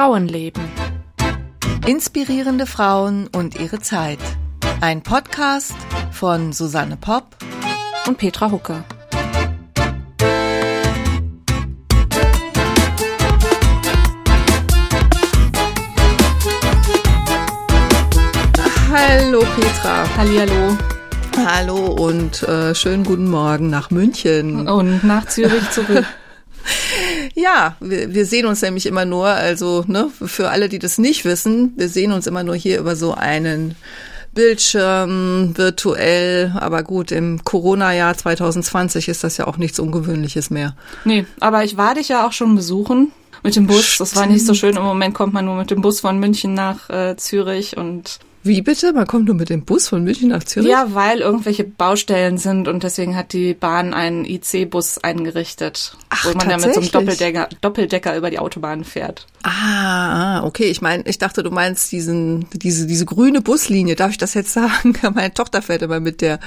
Frauenleben. Inspirierende Frauen und ihre Zeit. Ein Podcast von Susanne Popp und Petra Hucke. Hallo Petra. Hallihallo. Hallo und äh, schönen guten Morgen nach München. Und nach Zürich zurück. Ja, wir, wir sehen uns nämlich immer nur, also ne, für alle, die das nicht wissen, wir sehen uns immer nur hier über so einen Bildschirm virtuell. Aber gut, im Corona-Jahr 2020 ist das ja auch nichts Ungewöhnliches mehr. Nee, aber ich war dich ja auch schon besuchen mit dem Bus. Das war nicht so schön. Im Moment kommt man nur mit dem Bus von München nach äh, Zürich und wie bitte? Man kommt nur mit dem Bus von München nach Zürich? Ja, weil irgendwelche Baustellen sind und deswegen hat die Bahn einen IC-Bus eingerichtet, Ach, wo man dann mit so einem Doppeldecker, Doppeldecker über die Autobahn fährt. Ah, okay. Ich meine, ich dachte, du meinst diesen, diese, diese grüne Buslinie. Darf ich das jetzt sagen? Meine Tochter fährt immer mit der,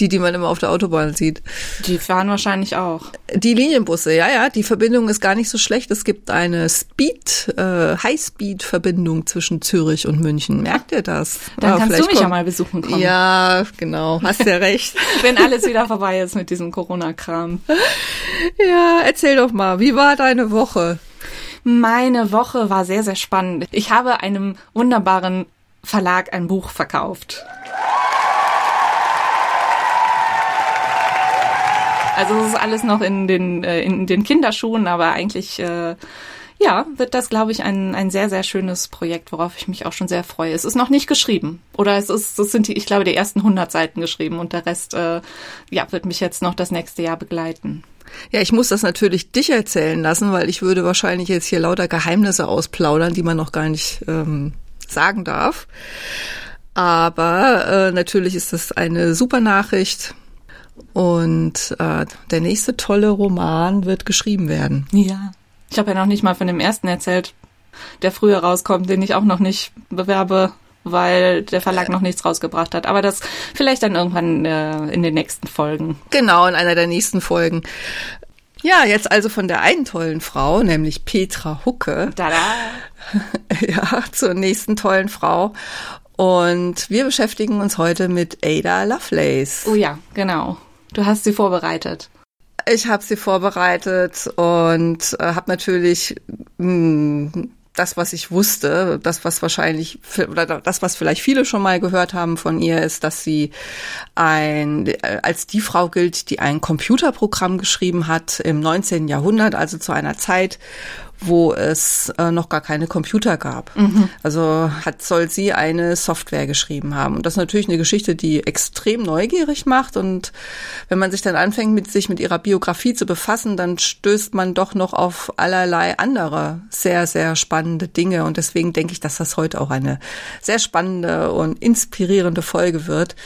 die, die man immer auf der Autobahn sieht. Die fahren wahrscheinlich auch. Die Linienbusse, ja, ja. Die Verbindung ist gar nicht so schlecht. Es gibt eine Speed, äh, High-Speed-Verbindung zwischen Zürich und München. Merkt ihr das? Dann ja, kannst du mich ja mal besuchen kommen. Ja, genau, hast ja recht. Wenn alles wieder vorbei ist mit diesem Corona-Kram. Ja, erzähl doch mal, wie war deine Woche? Meine Woche war sehr, sehr spannend. Ich habe einem wunderbaren Verlag ein Buch verkauft. Also es ist alles noch in den, äh, in den Kinderschuhen, aber eigentlich äh, ja, wird das, glaube ich, ein, ein sehr, sehr schönes Projekt, worauf ich mich auch schon sehr freue. Es ist noch nicht geschrieben. Oder es ist, es sind die, ich glaube, die ersten 100 Seiten geschrieben und der Rest, äh, ja, wird mich jetzt noch das nächste Jahr begleiten. Ja, ich muss das natürlich dich erzählen lassen, weil ich würde wahrscheinlich jetzt hier lauter Geheimnisse ausplaudern, die man noch gar nicht ähm, sagen darf. Aber äh, natürlich ist das eine super Nachricht. Und äh, der nächste tolle Roman wird geschrieben werden. Ja. Ich habe ja noch nicht mal von dem ersten erzählt, der früher rauskommt, den ich auch noch nicht bewerbe, weil der Verlag noch nichts rausgebracht hat. Aber das vielleicht dann irgendwann äh, in den nächsten Folgen. Genau, in einer der nächsten Folgen. Ja, jetzt also von der einen tollen Frau, nämlich Petra Hucke. Tada. Ja, zur nächsten tollen Frau. Und wir beschäftigen uns heute mit Ada Lovelace. Oh ja, genau. Du hast sie vorbereitet. Ich habe sie vorbereitet und äh, habe natürlich mh, hm, das, was ich wusste, das, was wahrscheinlich, oder das, was vielleicht viele schon mal gehört haben von ihr, ist, dass sie ein, äh, als die Frau gilt, die ein Computerprogramm geschrieben hat im 19. Jahrhundert, also zu einer Zeit, wo es äh, noch gar keine Computer gab. Mhm. Also hat, soll sie eine Software geschrieben haben. Und das ist natürlich eine Geschichte, die extrem neugierig macht. Und wenn man sich dann anfängt, mit sich mit ihrer Biografie zu befassen, dann stößt man doch noch auf allerlei andere sehr, sehr spannende Dinge. Und deswegen denke ich, dass das heute auch eine sehr spannende und inspirierende Folge wird.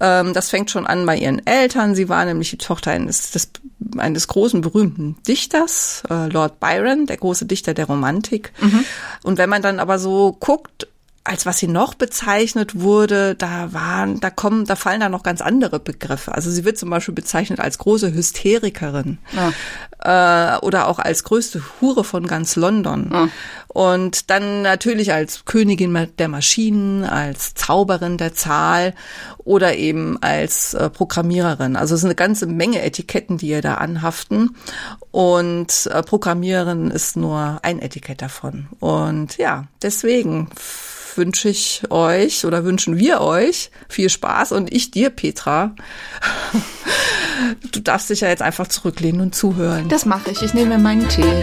Ähm, das fängt schon an bei ihren Eltern. Sie war nämlich die Tochter eines, des, eines großen berühmten Dichters, äh, Lord Byron, der große Dichter der Romantik. Mhm. Und wenn man dann aber so guckt, als was sie noch bezeichnet wurde, da waren, da kommen, da fallen da noch ganz andere Begriffe. Also sie wird zum Beispiel bezeichnet als große Hysterikerin ja. äh, oder auch als größte Hure von ganz London. Ja. Und dann natürlich als Königin der Maschinen, als Zauberin der Zahl oder eben als äh, Programmiererin. Also es ist eine ganze Menge Etiketten, die ihr da anhaften. Und äh, Programmiererin ist nur ein Etikett davon. Und ja, deswegen wünsche ich euch oder wünschen wir euch viel Spaß und ich dir, Petra. Du darfst dich ja jetzt einfach zurücklehnen und zuhören. Das mache ich. Ich nehme meinen Tee.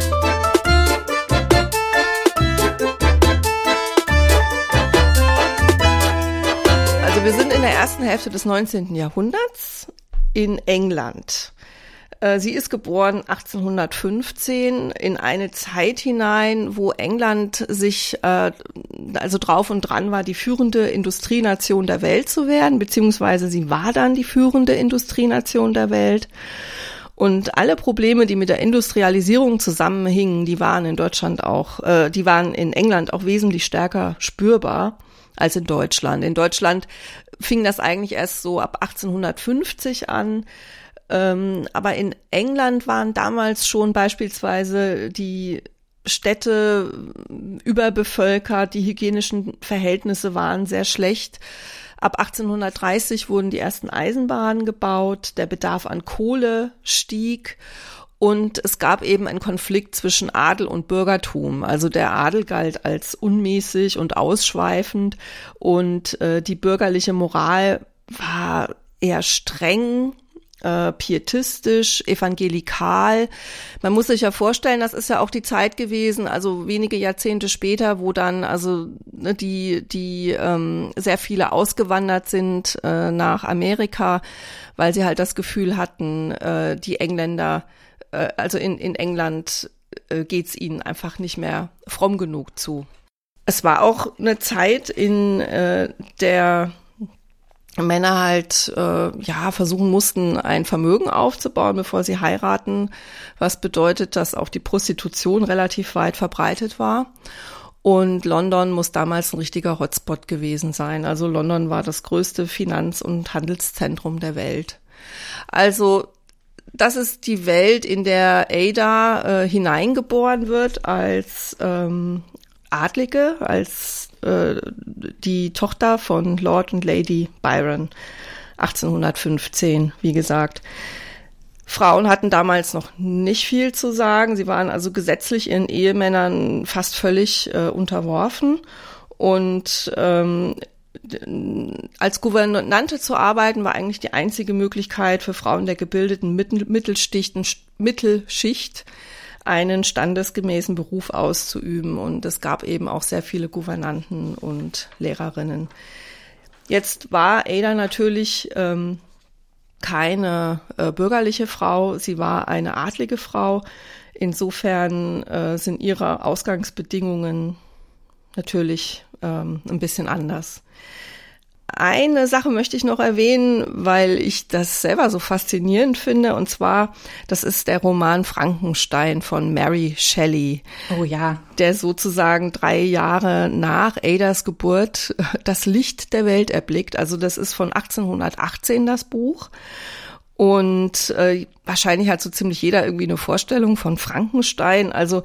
Ersten Hälfte des 19. Jahrhunderts in England. Äh, sie ist geboren 1815 in eine Zeit hinein, wo England sich äh, also drauf und dran war, die führende Industrienation der Welt zu werden, beziehungsweise sie war dann die führende Industrienation der Welt. Und alle Probleme, die mit der Industrialisierung zusammenhingen, die waren in Deutschland auch, äh, die waren in England auch wesentlich stärker spürbar als in Deutschland. In Deutschland fing das eigentlich erst so ab 1850 an. Ähm, aber in England waren damals schon beispielsweise die Städte überbevölkert, die hygienischen Verhältnisse waren sehr schlecht. Ab 1830 wurden die ersten Eisenbahnen gebaut, der Bedarf an Kohle stieg und es gab eben einen Konflikt zwischen Adel und Bürgertum. Also der Adel galt als unmäßig und ausschweifend und äh, die bürgerliche Moral war eher streng äh, pietistisch, evangelikal. Man muss sich ja vorstellen, das ist ja auch die Zeit gewesen, also wenige Jahrzehnte später, wo dann also ne, die die ähm, sehr viele ausgewandert sind äh, nach Amerika, weil sie halt das Gefühl hatten, äh, die Engländer, äh, also in in England äh, geht's ihnen einfach nicht mehr fromm genug zu. Es war auch eine Zeit in äh, der Männer halt äh, ja versuchen mussten, ein Vermögen aufzubauen, bevor sie heiraten, was bedeutet, dass auch die Prostitution relativ weit verbreitet war. Und London muss damals ein richtiger Hotspot gewesen sein. Also London war das größte Finanz- und Handelszentrum der Welt. Also das ist die Welt, in der Ada äh, hineingeboren wird als ähm, Adlige, als äh, die Tochter von Lord und Lady Byron 1815, wie gesagt. Frauen hatten damals noch nicht viel zu sagen. Sie waren also gesetzlich ihren Ehemännern fast völlig äh, unterworfen. Und ähm, als Gouvernante zu arbeiten war eigentlich die einzige Möglichkeit für Frauen der gebildeten Mittel Mittelschicht, Mittelschicht einen standesgemäßen Beruf auszuüben. Und es gab eben auch sehr viele Gouvernanten und Lehrerinnen. Jetzt war Ada natürlich ähm, keine äh, bürgerliche Frau, sie war eine adlige Frau. Insofern äh, sind ihre Ausgangsbedingungen natürlich ähm, ein bisschen anders. Eine Sache möchte ich noch erwähnen, weil ich das selber so faszinierend finde, und zwar, das ist der Roman Frankenstein von Mary Shelley. Oh ja. Der sozusagen drei Jahre nach Adas Geburt das Licht der Welt erblickt. Also das ist von 1818 das Buch. Und äh, wahrscheinlich hat so ziemlich jeder irgendwie eine Vorstellung von Frankenstein. Also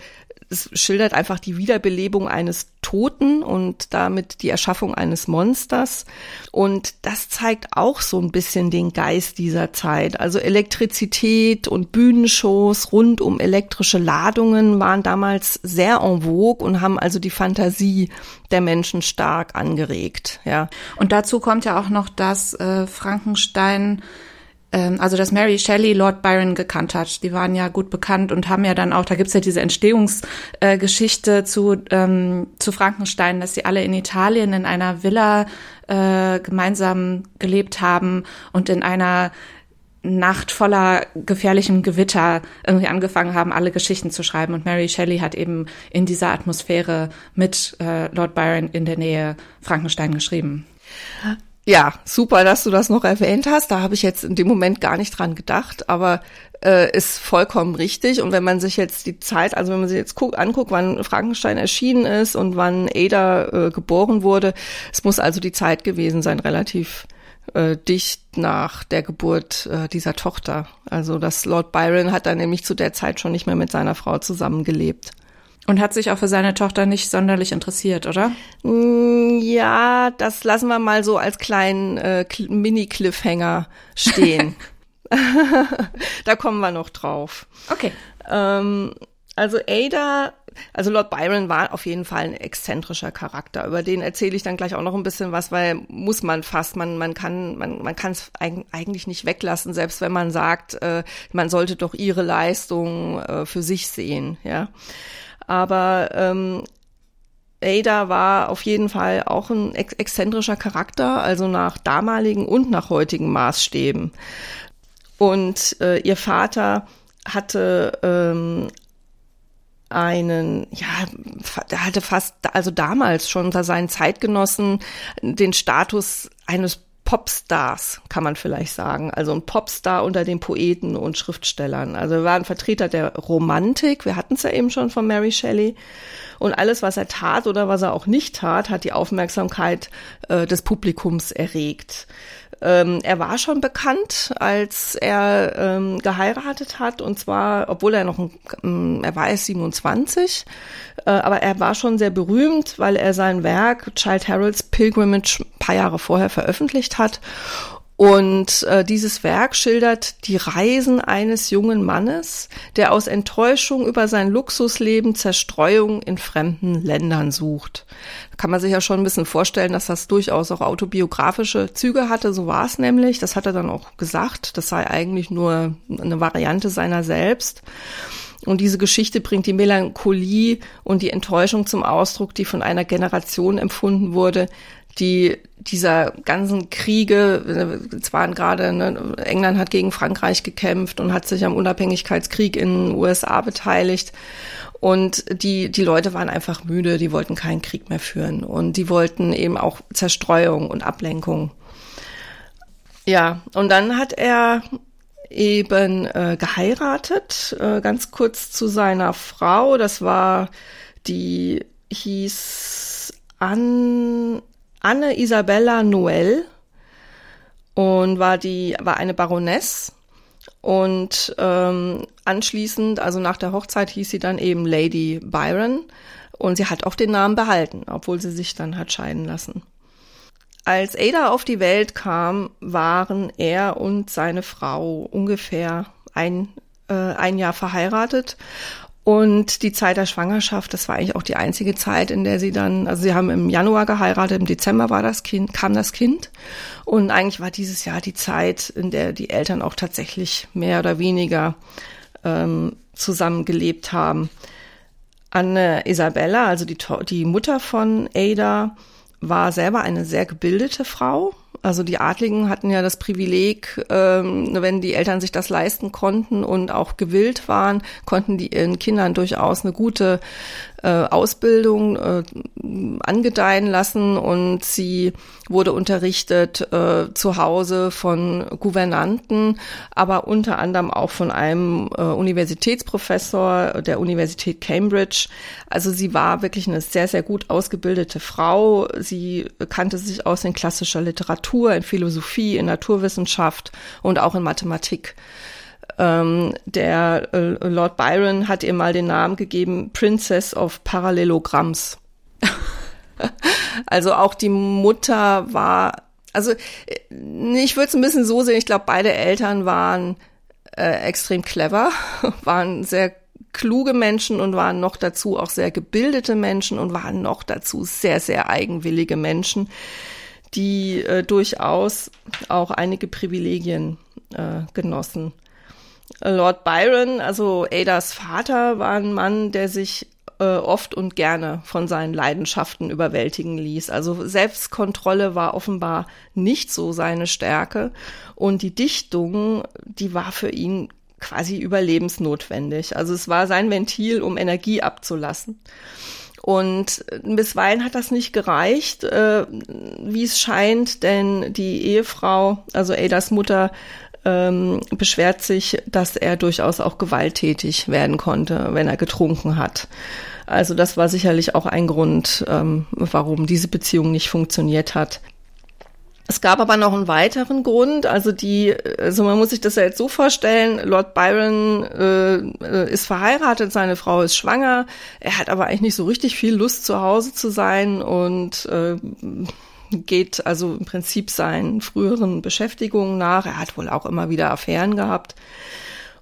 es schildert einfach die Wiederbelebung eines Toten und damit die Erschaffung eines Monsters. Und das zeigt auch so ein bisschen den Geist dieser Zeit. Also Elektrizität und Bühnenshows rund um elektrische Ladungen waren damals sehr en vogue und haben also die Fantasie der Menschen stark angeregt. Ja. Und dazu kommt ja auch noch, dass äh, Frankenstein also dass Mary Shelley Lord Byron gekannt hat. Die waren ja gut bekannt und haben ja dann auch, da gibt's ja diese Entstehungsgeschichte äh, zu, ähm, zu Frankenstein, dass sie alle in Italien in einer Villa äh, gemeinsam gelebt haben und in einer Nacht voller gefährlichem Gewitter irgendwie angefangen haben, alle Geschichten zu schreiben. Und Mary Shelley hat eben in dieser Atmosphäre mit äh, Lord Byron in der Nähe Frankenstein geschrieben. Ja, super, dass du das noch erwähnt hast. Da habe ich jetzt in dem Moment gar nicht dran gedacht, aber äh, ist vollkommen richtig. Und wenn man sich jetzt die Zeit, also wenn man sich jetzt guckt, anguckt, wann Frankenstein erschienen ist und wann Ada äh, geboren wurde, es muss also die Zeit gewesen sein, relativ äh, dicht nach der Geburt äh, dieser Tochter. Also das Lord Byron hat dann nämlich zu der Zeit schon nicht mehr mit seiner Frau zusammengelebt. Und hat sich auch für seine Tochter nicht sonderlich interessiert, oder? Mm, ja, das lassen wir mal so als kleinen äh, Mini-Cliffhanger stehen. da kommen wir noch drauf. Okay. Ähm, also Ada, also Lord Byron war auf jeden Fall ein exzentrischer Charakter. Über den erzähle ich dann gleich auch noch ein bisschen was, weil muss man fast, man, man kann, man, man kann es eigentlich nicht weglassen, selbst wenn man sagt, äh, man sollte doch ihre Leistung äh, für sich sehen, ja. Aber ähm, Ada war auf jeden Fall auch ein ex exzentrischer Charakter, also nach damaligen und nach heutigen Maßstäben. Und äh, ihr Vater hatte ähm, einen, ja, der hatte fast, also damals schon unter seinen Zeitgenossen den Status eines Popstars, kann man vielleicht sagen. Also ein Popstar unter den Poeten und Schriftstellern. Also er war ein Vertreter der Romantik. Wir hatten es ja eben schon von Mary Shelley. Und alles, was er tat oder was er auch nicht tat, hat die Aufmerksamkeit äh, des Publikums erregt. Ähm, er war schon bekannt, als er ähm, geheiratet hat, und zwar, obwohl er noch, ähm, er war erst 27, äh, aber er war schon sehr berühmt, weil er sein Werk Child Harold's Pilgrimage ein paar Jahre vorher veröffentlicht hat. Und äh, dieses Werk schildert die Reisen eines jungen Mannes, der aus Enttäuschung über sein Luxusleben Zerstreuung in fremden Ländern sucht. Da kann man sich ja schon ein bisschen vorstellen, dass das durchaus auch autobiografische Züge hatte. So war es nämlich. Das hat er dann auch gesagt. Das sei eigentlich nur eine Variante seiner selbst. Und diese Geschichte bringt die Melancholie und die Enttäuschung zum Ausdruck, die von einer Generation empfunden wurde, die dieser ganzen Kriege, es waren gerade, ne, England hat gegen Frankreich gekämpft und hat sich am Unabhängigkeitskrieg in den USA beteiligt. Und die, die Leute waren einfach müde, die wollten keinen Krieg mehr führen. Und die wollten eben auch Zerstreuung und Ablenkung. Ja, und dann hat er eben äh, geheiratet, äh, ganz kurz zu seiner Frau. Das war die hieß An Anne Isabella Noel und war die war eine Baroness und ähm, anschließend, also nach der Hochzeit, hieß sie dann eben Lady Byron und sie hat auch den Namen behalten, obwohl sie sich dann hat scheiden lassen. Als Ada auf die Welt kam, waren er und seine Frau ungefähr ein, äh, ein Jahr verheiratet und die Zeit der Schwangerschaft, das war eigentlich auch die einzige Zeit, in der sie dann, also sie haben im Januar geheiratet, im Dezember war das Kind, kam das Kind. Und eigentlich war dieses Jahr die Zeit, in der die Eltern auch tatsächlich mehr oder weniger ähm, zusammengelebt haben. Anne Isabella, also die, die Mutter von Ada, war selber eine sehr gebildete Frau, also die Adligen hatten ja das Privileg, ähm, wenn die Eltern sich das leisten konnten und auch gewillt waren, konnten die ihren Kindern durchaus eine gute äh, Ausbildung äh, angedeihen lassen und sie wurde unterrichtet äh, zu Hause von Gouvernanten, aber unter anderem auch von einem äh, Universitätsprofessor der Universität Cambridge. Also sie war wirklich eine sehr, sehr gut ausgebildete Frau. Sie kannte sich aus in klassischer Literatur, in Philosophie, in Naturwissenschaft und auch in Mathematik. Ähm, der äh, Lord Byron hat ihr mal den Namen gegeben, Princess of Parallelograms. also auch die Mutter war, also äh, ich würde es ein bisschen so sehen, ich glaube, beide Eltern waren äh, extrem clever, waren sehr kluge Menschen und waren noch dazu auch sehr gebildete Menschen und waren noch dazu sehr, sehr eigenwillige Menschen, die äh, durchaus auch einige Privilegien äh, genossen. Lord Byron, also Adas Vater, war ein Mann, der sich äh, oft und gerne von seinen Leidenschaften überwältigen ließ. Also Selbstkontrolle war offenbar nicht so seine Stärke und die Dichtung, die war für ihn quasi überlebensnotwendig. Also es war sein Ventil, um Energie abzulassen. Und bisweilen hat das nicht gereicht, äh, wie es scheint, denn die Ehefrau, also Adas Mutter, ähm, beschwert sich, dass er durchaus auch gewalttätig werden konnte, wenn er getrunken hat. Also das war sicherlich auch ein Grund, ähm, warum diese Beziehung nicht funktioniert hat. Es gab aber noch einen weiteren Grund, also die, also man muss sich das ja jetzt so vorstellen, Lord Byron äh, ist verheiratet, seine Frau ist schwanger, er hat aber eigentlich nicht so richtig viel Lust zu Hause zu sein und äh, geht also im Prinzip seinen früheren Beschäftigungen nach. Er hat wohl auch immer wieder Affären gehabt.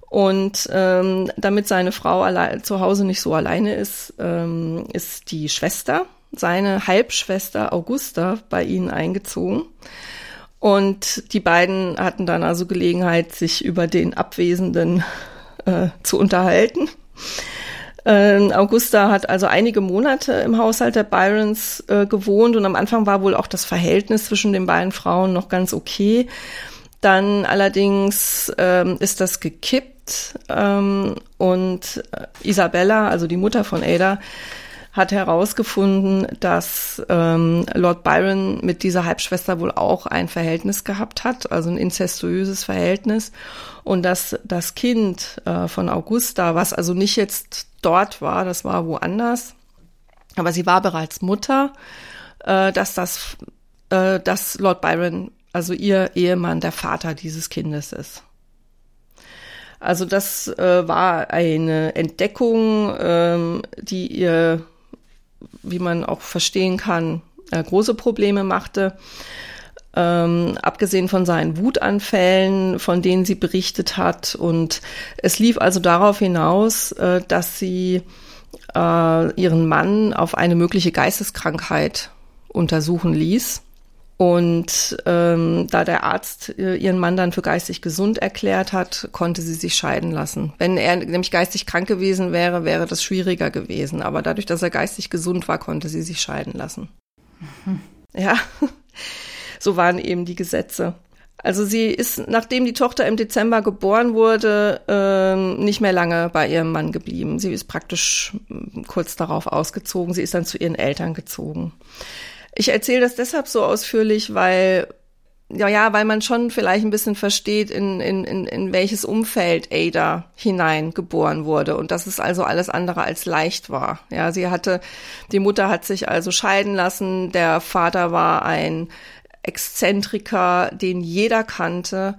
Und ähm, damit seine Frau allein, zu Hause nicht so alleine ist, ähm, ist die Schwester, seine Halbschwester Augusta, bei ihnen eingezogen. Und die beiden hatten dann also Gelegenheit, sich über den Abwesenden äh, zu unterhalten. Ähm, Augusta hat also einige Monate im Haushalt der Byrons äh, gewohnt und am Anfang war wohl auch das Verhältnis zwischen den beiden Frauen noch ganz okay. Dann allerdings ähm, ist das gekippt ähm, und äh, Isabella, also die Mutter von Ada, hat herausgefunden, dass ähm, Lord Byron mit dieser Halbschwester wohl auch ein Verhältnis gehabt hat, also ein incestuöses Verhältnis. Und dass das Kind äh, von Augusta, was also nicht jetzt dort war, das war woanders, aber sie war bereits Mutter, äh, dass das, äh, dass Lord Byron also ihr Ehemann der Vater dieses Kindes ist. Also das äh, war eine Entdeckung, ähm, die ihr, wie man auch verstehen kann, äh, große Probleme machte. Ähm, abgesehen von seinen Wutanfällen, von denen sie berichtet hat. Und es lief also darauf hinaus, äh, dass sie äh, ihren Mann auf eine mögliche Geisteskrankheit untersuchen ließ. Und ähm, da der Arzt äh, ihren Mann dann für geistig gesund erklärt hat, konnte sie sich scheiden lassen. Wenn er nämlich geistig krank gewesen wäre, wäre das schwieriger gewesen. Aber dadurch, dass er geistig gesund war, konnte sie sich scheiden lassen. Mhm. Ja, so waren eben die Gesetze. Also sie ist, nachdem die Tochter im Dezember geboren wurde, ähm, nicht mehr lange bei ihrem Mann geblieben. Sie ist praktisch hm, kurz darauf ausgezogen. Sie ist dann zu ihren Eltern gezogen. Ich erzähle das deshalb so ausführlich, weil ja, ja, weil man schon vielleicht ein bisschen versteht, in, in, in, in welches Umfeld Ada hineingeboren wurde und dass es also alles andere als leicht war. Ja, sie hatte, die Mutter hat sich also scheiden lassen, der Vater war ein Exzentriker, den jeder kannte.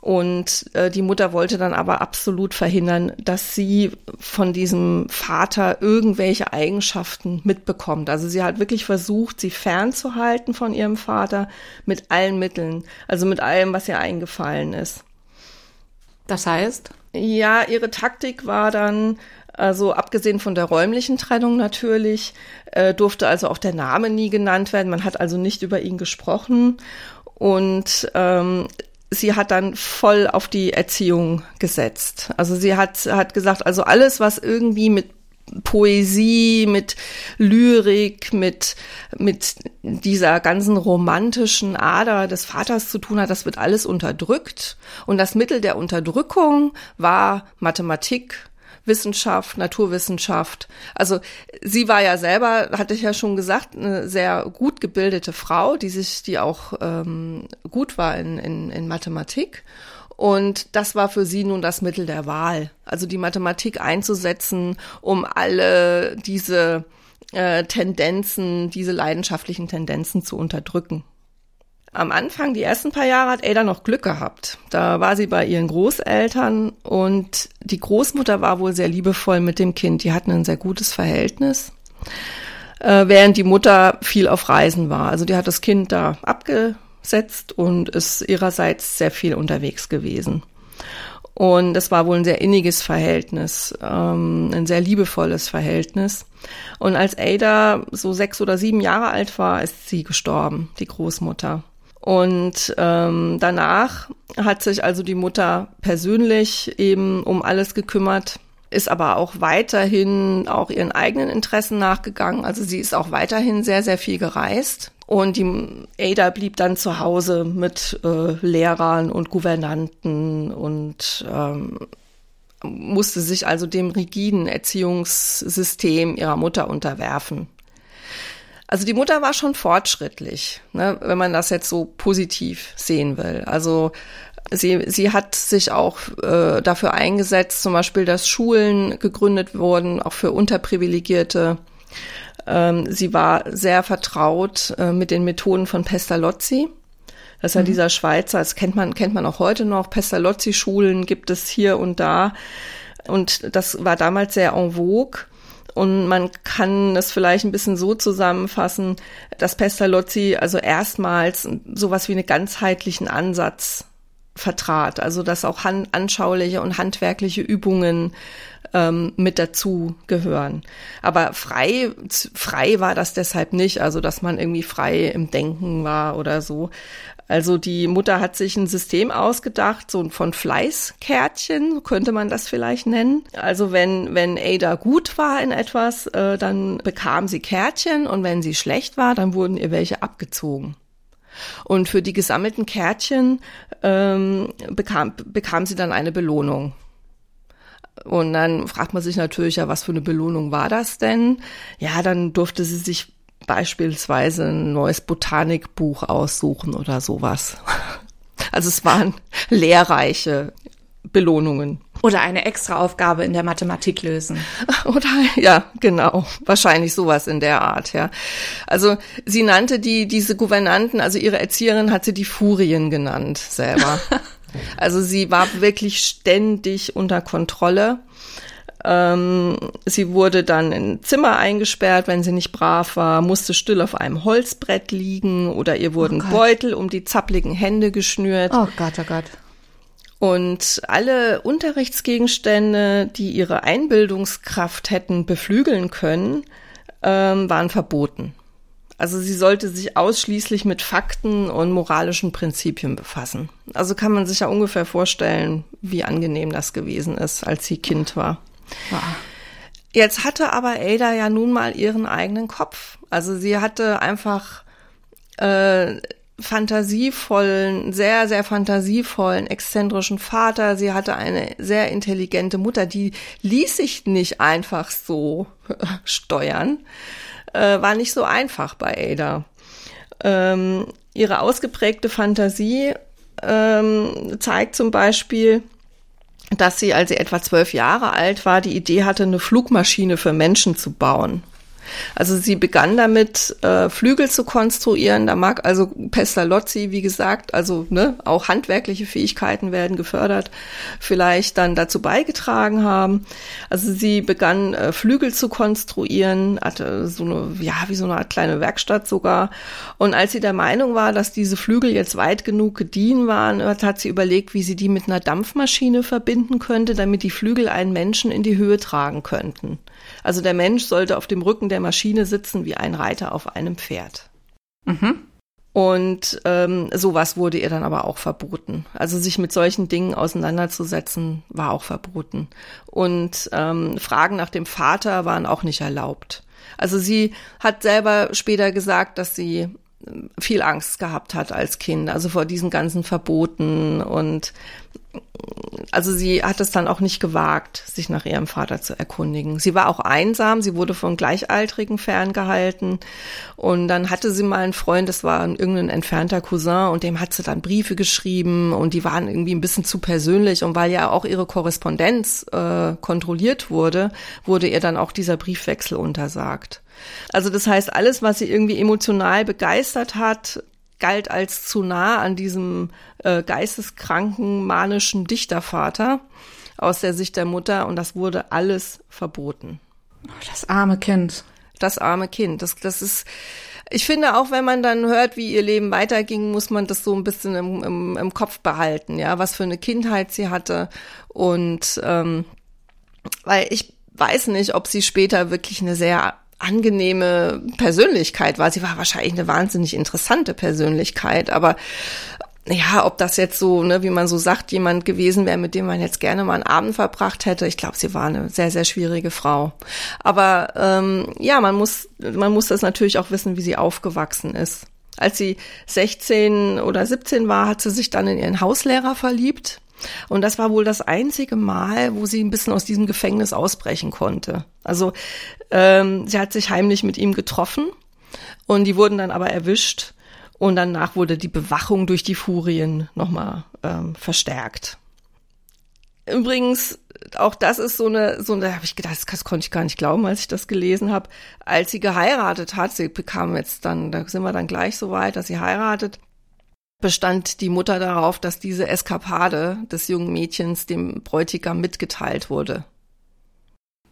Und äh, die Mutter wollte dann aber absolut verhindern, dass sie von diesem Vater irgendwelche Eigenschaften mitbekommt. Also sie hat wirklich versucht, sie fernzuhalten von ihrem Vater mit allen Mitteln, also mit allem, was ihr eingefallen ist. Das heißt? Ja, ihre Taktik war dann, also abgesehen von der räumlichen Trennung natürlich, äh, durfte also auch der Name nie genannt werden. Man hat also nicht über ihn gesprochen. Und ähm, sie hat dann voll auf die Erziehung gesetzt. Also sie hat, hat gesagt, also alles, was irgendwie mit Poesie, mit Lyrik, mit, mit dieser ganzen romantischen Ader des Vaters zu tun hat, das wird alles unterdrückt. Und das Mittel der Unterdrückung war Mathematik, Wissenschaft, Naturwissenschaft. Also sie war ja selber, hatte ich ja schon gesagt, eine sehr gut gebildete Frau, die sich, die auch ähm, gut war in, in, in Mathematik. Und das war für sie nun das Mittel der Wahl. Also die Mathematik einzusetzen, um alle diese äh, Tendenzen, diese leidenschaftlichen Tendenzen zu unterdrücken. Am Anfang, die ersten paar Jahre, hat Ada noch Glück gehabt. Da war sie bei ihren Großeltern und die Großmutter war wohl sehr liebevoll mit dem Kind. Die hatten ein sehr gutes Verhältnis, äh, während die Mutter viel auf Reisen war. Also die hat das Kind da abgesetzt und ist ihrerseits sehr viel unterwegs gewesen. Und es war wohl ein sehr inniges Verhältnis, ähm, ein sehr liebevolles Verhältnis. Und als Ada so sechs oder sieben Jahre alt war, ist sie gestorben, die Großmutter. Und ähm, danach hat sich also die Mutter persönlich eben um alles gekümmert, ist aber auch weiterhin auch ihren eigenen Interessen nachgegangen. Also sie ist auch weiterhin sehr, sehr viel gereist. Und die Ada blieb dann zu Hause mit äh, Lehrern und Gouvernanten und ähm, musste sich also dem rigiden Erziehungssystem ihrer Mutter unterwerfen. Also die Mutter war schon fortschrittlich, ne, wenn man das jetzt so positiv sehen will. Also sie, sie hat sich auch äh, dafür eingesetzt, zum Beispiel, dass Schulen gegründet wurden, auch für Unterprivilegierte. Ähm, sie war sehr vertraut äh, mit den Methoden von Pestalozzi. Das ist ja mhm. dieser Schweizer, das kennt man, kennt man auch heute noch. Pestalozzi-Schulen gibt es hier und da. Und das war damals sehr en vogue. Und man kann es vielleicht ein bisschen so zusammenfassen, dass Pestalozzi also erstmals sowas wie einen ganzheitlichen Ansatz vertrat. Also dass auch han anschauliche und handwerkliche Übungen ähm, mit dazu gehören. Aber frei, frei war das deshalb nicht, also dass man irgendwie frei im Denken war oder so. Also die Mutter hat sich ein System ausgedacht, so von Fleißkärtchen, könnte man das vielleicht nennen. Also wenn, wenn Ada gut war in etwas, äh, dann bekam sie Kärtchen und wenn sie schlecht war, dann wurden ihr welche abgezogen. Und für die gesammelten Kärtchen ähm, bekam, bekam sie dann eine Belohnung. Und dann fragt man sich natürlich ja, was für eine Belohnung war das denn? Ja, dann durfte sie sich beispielsweise ein neues Botanikbuch aussuchen oder sowas. Also es waren lehrreiche Belohnungen. Oder eine extra Aufgabe in der Mathematik lösen. Oder ja, genau, wahrscheinlich sowas in der Art, ja. Also sie nannte die diese Gouvernanten, also ihre Erzieherin hat sie die Furien genannt selber. also sie war wirklich ständig unter Kontrolle. Ähm, sie wurde dann in ein Zimmer eingesperrt, wenn sie nicht brav war, musste still auf einem Holzbrett liegen oder ihr wurden oh Beutel um die zappligen Hände geschnürt. Oh Gott, oh Gott. Und alle Unterrichtsgegenstände, die ihre Einbildungskraft hätten beflügeln können, ähm, waren verboten. Also sie sollte sich ausschließlich mit Fakten und moralischen Prinzipien befassen. Also kann man sich ja ungefähr vorstellen, wie angenehm das gewesen ist, als sie Kind war. Ja. Jetzt hatte aber Ada ja nun mal ihren eigenen Kopf. Also sie hatte einfach äh, fantasievollen, sehr, sehr fantasievollen, exzentrischen Vater. Sie hatte eine sehr intelligente Mutter, die ließ sich nicht einfach so steuern. Äh, war nicht so einfach bei Ada. Ähm, ihre ausgeprägte Fantasie ähm, zeigt zum Beispiel, dass sie, als sie etwa zwölf Jahre alt war, die Idee hatte, eine Flugmaschine für Menschen zu bauen. Also sie begann damit, äh, Flügel zu konstruieren. Da mag also Pestalozzi, wie gesagt, also ne, auch handwerkliche Fähigkeiten werden gefördert, vielleicht dann dazu beigetragen haben. Also sie begann, äh, Flügel zu konstruieren, hatte so eine, ja, wie so eine Art kleine Werkstatt sogar. Und als sie der Meinung war, dass diese Flügel jetzt weit genug gediehen waren, hat sie überlegt, wie sie die mit einer Dampfmaschine verbinden könnte, damit die Flügel einen Menschen in die Höhe tragen könnten. Also der Mensch sollte auf dem Rücken der Maschine sitzen wie ein Reiter auf einem Pferd. Mhm. Und ähm, sowas wurde ihr dann aber auch verboten. Also sich mit solchen Dingen auseinanderzusetzen, war auch verboten. Und ähm, Fragen nach dem Vater waren auch nicht erlaubt. Also sie hat selber später gesagt, dass sie viel Angst gehabt hat als Kind, also vor diesen ganzen Verboten und also sie hat es dann auch nicht gewagt, sich nach ihrem Vater zu erkundigen. Sie war auch einsam, sie wurde von Gleichaltrigen ferngehalten und dann hatte sie mal einen Freund, das war irgendein entfernter Cousin und dem hat sie dann Briefe geschrieben und die waren irgendwie ein bisschen zu persönlich und weil ja auch ihre Korrespondenz äh, kontrolliert wurde, wurde ihr dann auch dieser Briefwechsel untersagt. Also das heißt, alles, was sie irgendwie emotional begeistert hat, galt als zu nah an diesem äh, geisteskranken, manischen Dichtervater aus der Sicht der Mutter und das wurde alles verboten. Das arme Kind. Das arme Kind. Das, das ist, ich finde auch, wenn man dann hört, wie ihr Leben weiterging, muss man das so ein bisschen im, im, im Kopf behalten, ja, was für eine Kindheit sie hatte und ähm, weil ich weiß nicht, ob sie später wirklich eine sehr angenehme Persönlichkeit war. Sie war wahrscheinlich eine wahnsinnig interessante Persönlichkeit, aber ja, ob das jetzt so, ne, wie man so sagt, jemand gewesen wäre, mit dem man jetzt gerne mal einen Abend verbracht hätte, ich glaube, sie war eine sehr, sehr schwierige Frau. Aber ähm, ja, man muss, man muss das natürlich auch wissen, wie sie aufgewachsen ist. Als sie 16 oder 17 war, hat sie sich dann in ihren Hauslehrer verliebt. Und das war wohl das einzige Mal, wo sie ein bisschen aus diesem Gefängnis ausbrechen konnte. Also ähm, sie hat sich heimlich mit ihm getroffen und die wurden dann aber erwischt und danach wurde die Bewachung durch die Furien nochmal ähm, verstärkt. Übrigens, auch das ist so eine, so eine, habe ich gedacht, das konnte ich gar nicht glauben, als ich das gelesen habe. Als sie geheiratet hat, sie bekam jetzt dann, da sind wir dann gleich so weit, dass sie heiratet, bestand die Mutter darauf, dass diese Eskapade des jungen Mädchens dem Bräutigam mitgeteilt wurde.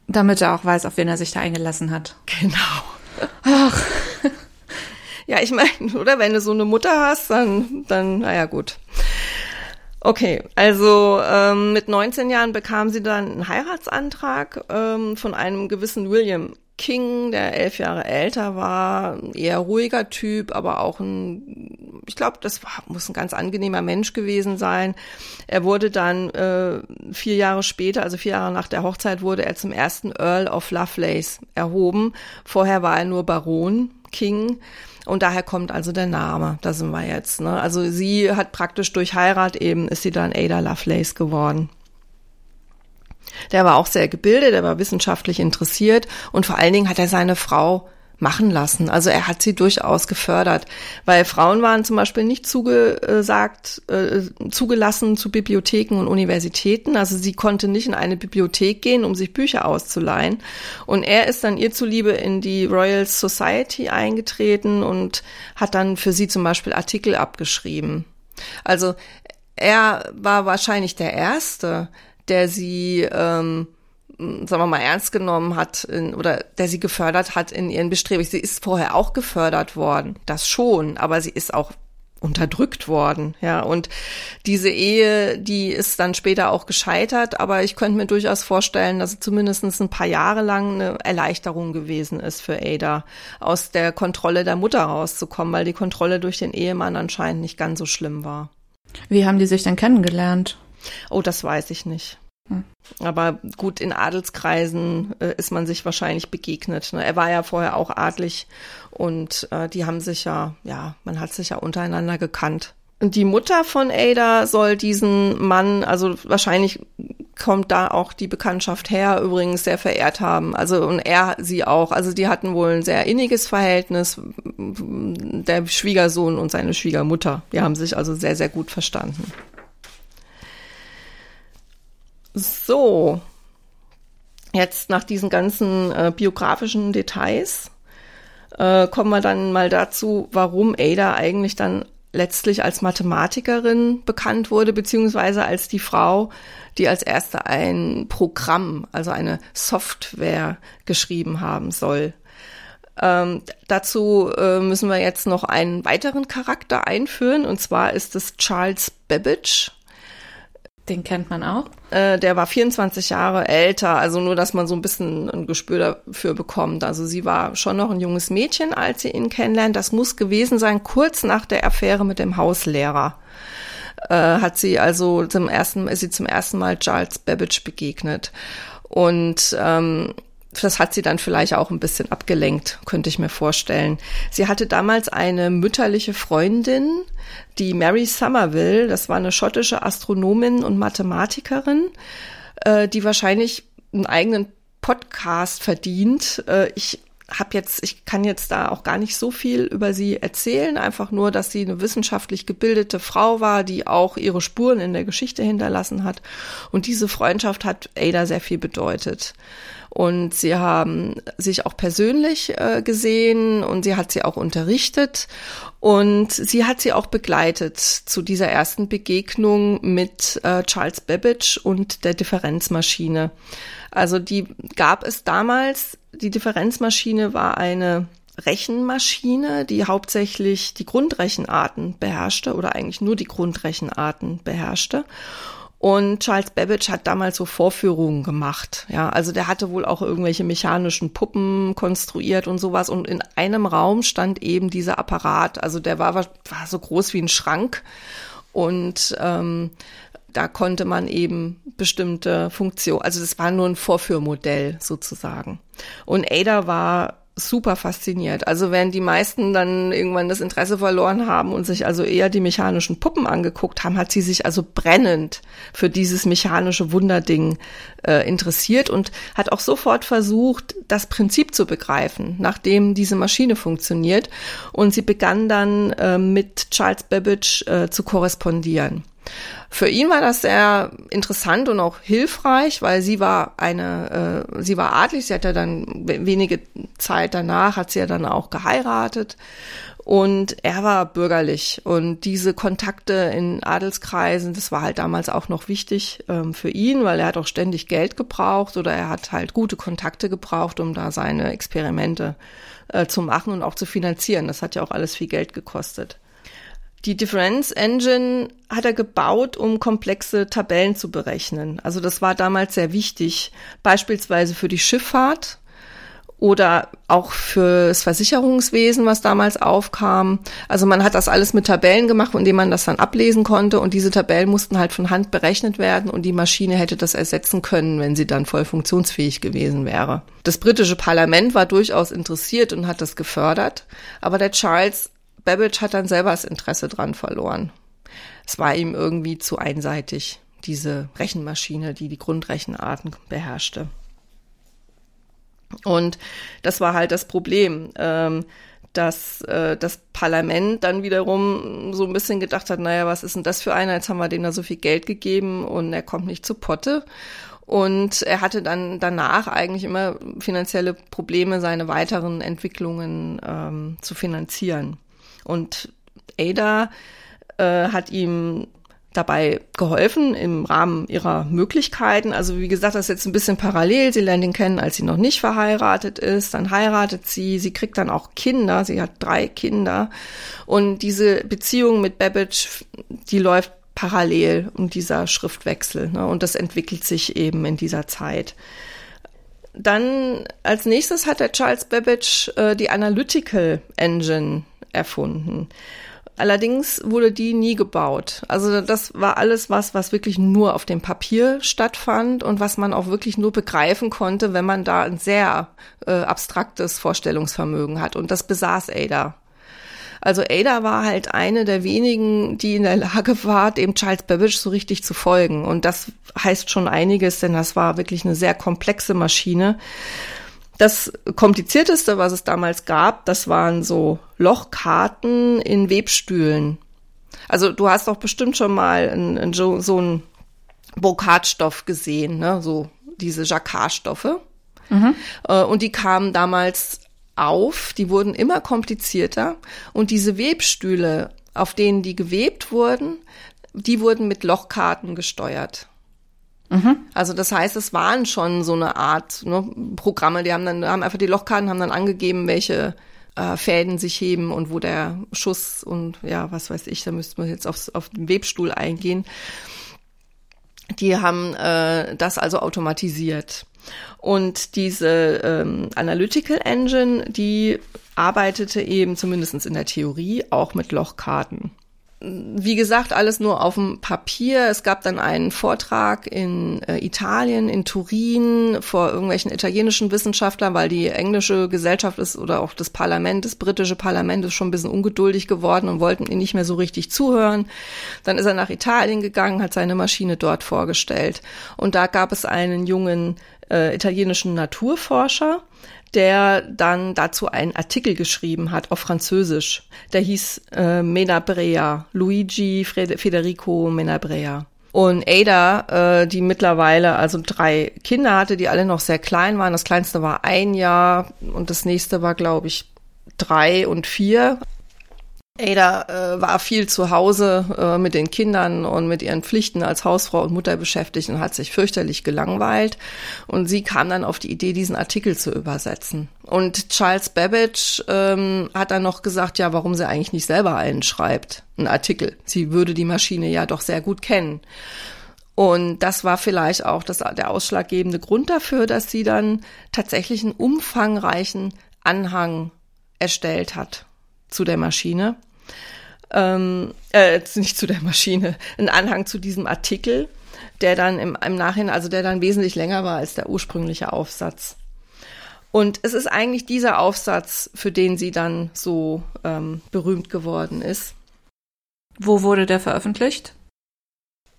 Damit er auch weiß, auf wen er sich da eingelassen hat. Genau. Ach. Ja, ich meine, oder wenn du so eine Mutter hast, dann, dann, naja, gut. Okay, also ähm, mit 19 Jahren bekam sie dann einen Heiratsantrag ähm, von einem gewissen William King, der elf Jahre älter war, eher ruhiger Typ, aber auch ein, ich glaube, das war, muss ein ganz angenehmer Mensch gewesen sein. Er wurde dann äh, vier Jahre später, also vier Jahre nach der Hochzeit, wurde er zum ersten Earl of Lovelace erhoben. Vorher war er nur Baron King. Und daher kommt also der Name. Da sind wir jetzt. Ne? Also sie hat praktisch durch Heirat eben, ist sie dann Ada Lovelace geworden. Der war auch sehr gebildet, er war wissenschaftlich interessiert und vor allen Dingen hat er seine Frau machen lassen. Also er hat sie durchaus gefördert, weil Frauen waren zum Beispiel nicht zugesagt, äh, zugelassen zu Bibliotheken und Universitäten. Also sie konnte nicht in eine Bibliothek gehen, um sich Bücher auszuleihen. Und er ist dann ihr zuliebe in die Royal Society eingetreten und hat dann für sie zum Beispiel Artikel abgeschrieben. Also er war wahrscheinlich der Erste, der sie ähm, sagen wir mal, ernst genommen hat in, oder der sie gefördert hat in ihren Bestrebungen. Sie ist vorher auch gefördert worden, das schon, aber sie ist auch unterdrückt worden, ja. Und diese Ehe, die ist dann später auch gescheitert, aber ich könnte mir durchaus vorstellen, dass es zumindest ein paar Jahre lang eine Erleichterung gewesen ist für Ada, aus der Kontrolle der Mutter rauszukommen, weil die Kontrolle durch den Ehemann anscheinend nicht ganz so schlimm war. Wie haben die sich denn kennengelernt? Oh, das weiß ich nicht. Aber gut, in Adelskreisen äh, ist man sich wahrscheinlich begegnet. Ne? Er war ja vorher auch adlig und äh, die haben sich ja, ja, man hat sich ja untereinander gekannt. Und die Mutter von Ada soll diesen Mann, also wahrscheinlich kommt da auch die Bekanntschaft her, übrigens sehr verehrt haben. Also und er sie auch. Also die hatten wohl ein sehr inniges Verhältnis, der Schwiegersohn und seine Schwiegermutter. Die haben sich also sehr, sehr gut verstanden. So, jetzt nach diesen ganzen äh, biografischen Details äh, kommen wir dann mal dazu, warum Ada eigentlich dann letztlich als Mathematikerin bekannt wurde, beziehungsweise als die Frau, die als erste ein Programm, also eine Software geschrieben haben soll. Ähm, dazu äh, müssen wir jetzt noch einen weiteren Charakter einführen, und zwar ist es Charles Babbage. Den kennt man auch. Äh, der war 24 Jahre älter, also nur, dass man so ein bisschen ein Gespür dafür bekommt. Also sie war schon noch ein junges Mädchen, als sie ihn kennenlernt. Das muss gewesen sein, kurz nach der Affäre mit dem Hauslehrer. Äh, hat sie also zum ersten, ist sie zum ersten Mal Charles Babbage begegnet. Und ähm, das hat sie dann vielleicht auch ein bisschen abgelenkt, könnte ich mir vorstellen. Sie hatte damals eine mütterliche Freundin, die Mary Somerville, das war eine schottische Astronomin und Mathematikerin, äh, die wahrscheinlich einen eigenen Podcast verdient. Äh, ich habe jetzt, ich kann jetzt da auch gar nicht so viel über sie erzählen, einfach nur, dass sie eine wissenschaftlich gebildete Frau war, die auch ihre Spuren in der Geschichte hinterlassen hat. Und diese Freundschaft hat Ada sehr viel bedeutet. Und sie haben sich auch persönlich äh, gesehen und sie hat sie auch unterrichtet und sie hat sie auch begleitet zu dieser ersten Begegnung mit äh, Charles Babbage und der Differenzmaschine. Also die gab es damals. Die Differenzmaschine war eine Rechenmaschine, die hauptsächlich die Grundrechenarten beherrschte oder eigentlich nur die Grundrechenarten beherrschte. Und Charles Babbage hat damals so Vorführungen gemacht. Ja, also der hatte wohl auch irgendwelche mechanischen Puppen konstruiert und sowas. Und in einem Raum stand eben dieser Apparat. Also der war, war so groß wie ein Schrank. Und ähm, da konnte man eben bestimmte Funktionen, also das war nur ein Vorführmodell sozusagen. Und Ada war super fasziniert. Also wenn die meisten dann irgendwann das Interesse verloren haben und sich also eher die mechanischen Puppen angeguckt haben, hat sie sich also brennend für dieses mechanische Wunderding äh, interessiert und hat auch sofort versucht, das Prinzip zu begreifen, nachdem diese Maschine funktioniert. Und sie begann dann äh, mit Charles Babbage äh, zu korrespondieren. Für ihn war das sehr interessant und auch hilfreich, weil sie war eine, äh, sie war adlig, sie hat ja dann wenige Zeit danach, hat sie ja dann auch geheiratet und er war bürgerlich und diese Kontakte in Adelskreisen, das war halt damals auch noch wichtig ähm, für ihn, weil er hat auch ständig Geld gebraucht oder er hat halt gute Kontakte gebraucht, um da seine Experimente äh, zu machen und auch zu finanzieren. Das hat ja auch alles viel Geld gekostet. Die Difference Engine hat er gebaut, um komplexe Tabellen zu berechnen. Also das war damals sehr wichtig, beispielsweise für die Schifffahrt oder auch fürs Versicherungswesen, was damals aufkam. Also man hat das alles mit Tabellen gemacht, indem man das dann ablesen konnte und diese Tabellen mussten halt von Hand berechnet werden und die Maschine hätte das ersetzen können, wenn sie dann voll funktionsfähig gewesen wäre. Das britische Parlament war durchaus interessiert und hat das gefördert, aber der Charles Babbage hat dann selber das Interesse dran verloren. Es war ihm irgendwie zu einseitig, diese Rechenmaschine, die die Grundrechenarten beherrschte. Und das war halt das Problem. Ähm, dass äh, das Parlament dann wiederum so ein bisschen gedacht hat, naja, was ist denn das für einer? Jetzt haben wir dem da so viel Geld gegeben und er kommt nicht zu Potte. Und er hatte dann danach eigentlich immer finanzielle Probleme, seine weiteren Entwicklungen ähm, zu finanzieren. Und Ada äh, hat ihm dabei geholfen im Rahmen ihrer Möglichkeiten. Also wie gesagt, das ist jetzt ein bisschen parallel. Sie lernt ihn kennen, als sie noch nicht verheiratet ist. Dann heiratet sie. Sie kriegt dann auch Kinder. Sie hat drei Kinder. Und diese Beziehung mit Babbage, die läuft parallel und dieser Schriftwechsel. Ne? Und das entwickelt sich eben in dieser Zeit. Dann als nächstes hat der Charles Babbage äh, die Analytical Engine erfunden. Allerdings wurde die nie gebaut. Also das war alles was, was wirklich nur auf dem Papier stattfand und was man auch wirklich nur begreifen konnte, wenn man da ein sehr äh, abstraktes Vorstellungsvermögen hat. Und das besaß Ada. Also Ada war halt eine der wenigen, die in der Lage war, dem Charles Babbage so richtig zu folgen. Und das heißt schon einiges, denn das war wirklich eine sehr komplexe Maschine. Das komplizierteste, was es damals gab, das waren so Lochkarten in Webstühlen. Also du hast doch bestimmt schon mal in, in so, so einen Brokatstoff gesehen, ne? so diese Jacquardstoffe. Mhm. Äh, und die kamen damals auf, die wurden immer komplizierter und diese Webstühle, auf denen die gewebt wurden, die wurden mit Lochkarten gesteuert. Also das heißt, es waren schon so eine Art ne, Programme, die haben dann haben einfach die Lochkarten haben dann angegeben, welche äh, Fäden sich heben und wo der Schuss und ja, was weiß ich, da müsste man jetzt aufs, auf den Webstuhl eingehen. Die haben äh, das also automatisiert. Und diese ähm, Analytical Engine, die arbeitete eben zumindestens in der Theorie auch mit Lochkarten wie gesagt, alles nur auf dem Papier. Es gab dann einen Vortrag in äh, Italien, in Turin, vor irgendwelchen italienischen Wissenschaftlern, weil die englische Gesellschaft ist oder auch das Parlament, das britische Parlament ist schon ein bisschen ungeduldig geworden und wollten ihn nicht mehr so richtig zuhören. Dann ist er nach Italien gegangen, hat seine Maschine dort vorgestellt. Und da gab es einen jungen äh, italienischen Naturforscher, der dann dazu einen Artikel geschrieben hat auf Französisch. Der hieß äh, Menabrea, Luigi Federico Menabrea. Und Ada, äh, die mittlerweile also drei Kinder hatte, die alle noch sehr klein waren. Das kleinste war ein Jahr und das nächste war, glaube ich, drei und vier. Ada äh, war viel zu Hause äh, mit den Kindern und mit ihren Pflichten als Hausfrau und Mutter beschäftigt und hat sich fürchterlich gelangweilt. Und sie kam dann auf die Idee, diesen Artikel zu übersetzen. Und Charles Babbage ähm, hat dann noch gesagt, ja, warum sie eigentlich nicht selber einen schreibt, einen Artikel. Sie würde die Maschine ja doch sehr gut kennen. Und das war vielleicht auch das, der ausschlaggebende Grund dafür, dass sie dann tatsächlich einen umfangreichen Anhang erstellt hat zu der Maschine. Ähm, äh, nicht zu der Maschine, ein Anhang zu diesem Artikel, der dann im, im Nachhinein, also der dann wesentlich länger war als der ursprüngliche Aufsatz. Und es ist eigentlich dieser Aufsatz, für den sie dann so ähm, berühmt geworden ist. Wo wurde der veröffentlicht?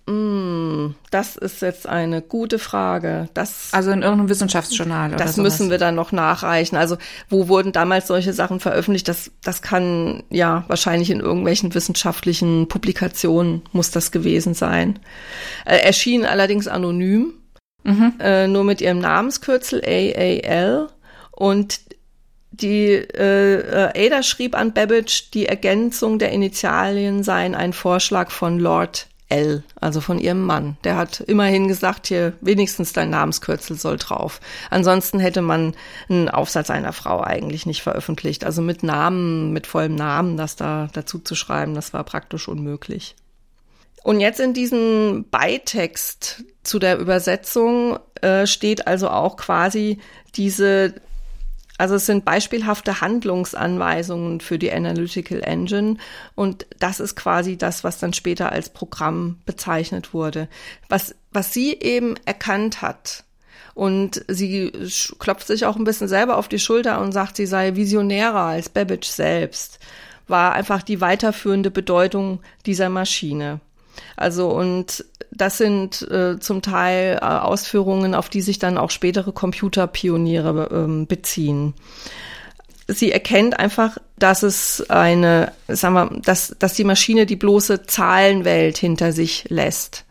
Mm, das ist jetzt eine gute Frage. Das, also in irgendeinem Wissenschaftsjournal oder Das sowas. müssen wir dann noch nachreichen. Also wo wurden damals solche Sachen veröffentlicht? Das, das kann ja wahrscheinlich in irgendwelchen wissenschaftlichen Publikationen muss das gewesen sein. Äh, erschien allerdings anonym, mhm. äh, nur mit ihrem Namenskürzel AAL und die äh, Ada schrieb an Babbage, die Ergänzung der Initialien seien ein Vorschlag von Lord L, also von ihrem Mann. Der hat immerhin gesagt, hier wenigstens dein Namenskürzel soll drauf. Ansonsten hätte man einen Aufsatz einer Frau eigentlich nicht veröffentlicht. Also mit Namen, mit vollem Namen, das da dazu zu schreiben, das war praktisch unmöglich. Und jetzt in diesem Beitext zu der Übersetzung äh, steht also auch quasi diese also es sind beispielhafte Handlungsanweisungen für die Analytical Engine und das ist quasi das, was dann später als Programm bezeichnet wurde. Was, was sie eben erkannt hat, und sie klopft sich auch ein bisschen selber auf die Schulter und sagt, sie sei visionärer als Babbage selbst, war einfach die weiterführende Bedeutung dieser Maschine. Also und das sind äh, zum Teil äh, Ausführungen, auf die sich dann auch spätere Computerpioniere äh, beziehen. Sie erkennt einfach, dass es eine, sagen wir, dass, dass die Maschine die bloße Zahlenwelt hinter sich lässt.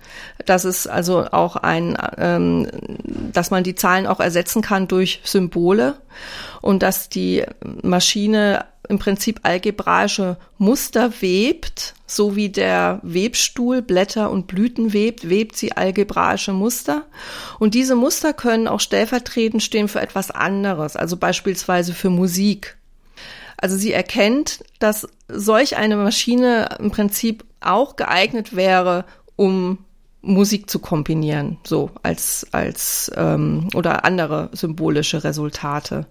Dass es also auch ein, ähm, dass man die Zahlen auch ersetzen kann durch Symbole und dass die Maschine im Prinzip algebraische Muster webt, so wie der Webstuhl Blätter und Blüten webt, webt sie algebraische Muster. Und diese Muster können auch stellvertretend stehen für etwas anderes, also beispielsweise für Musik. Also sie erkennt, dass solch eine Maschine im Prinzip auch geeignet wäre, um Musik zu kombinieren, so als als ähm, oder andere symbolische Resultate.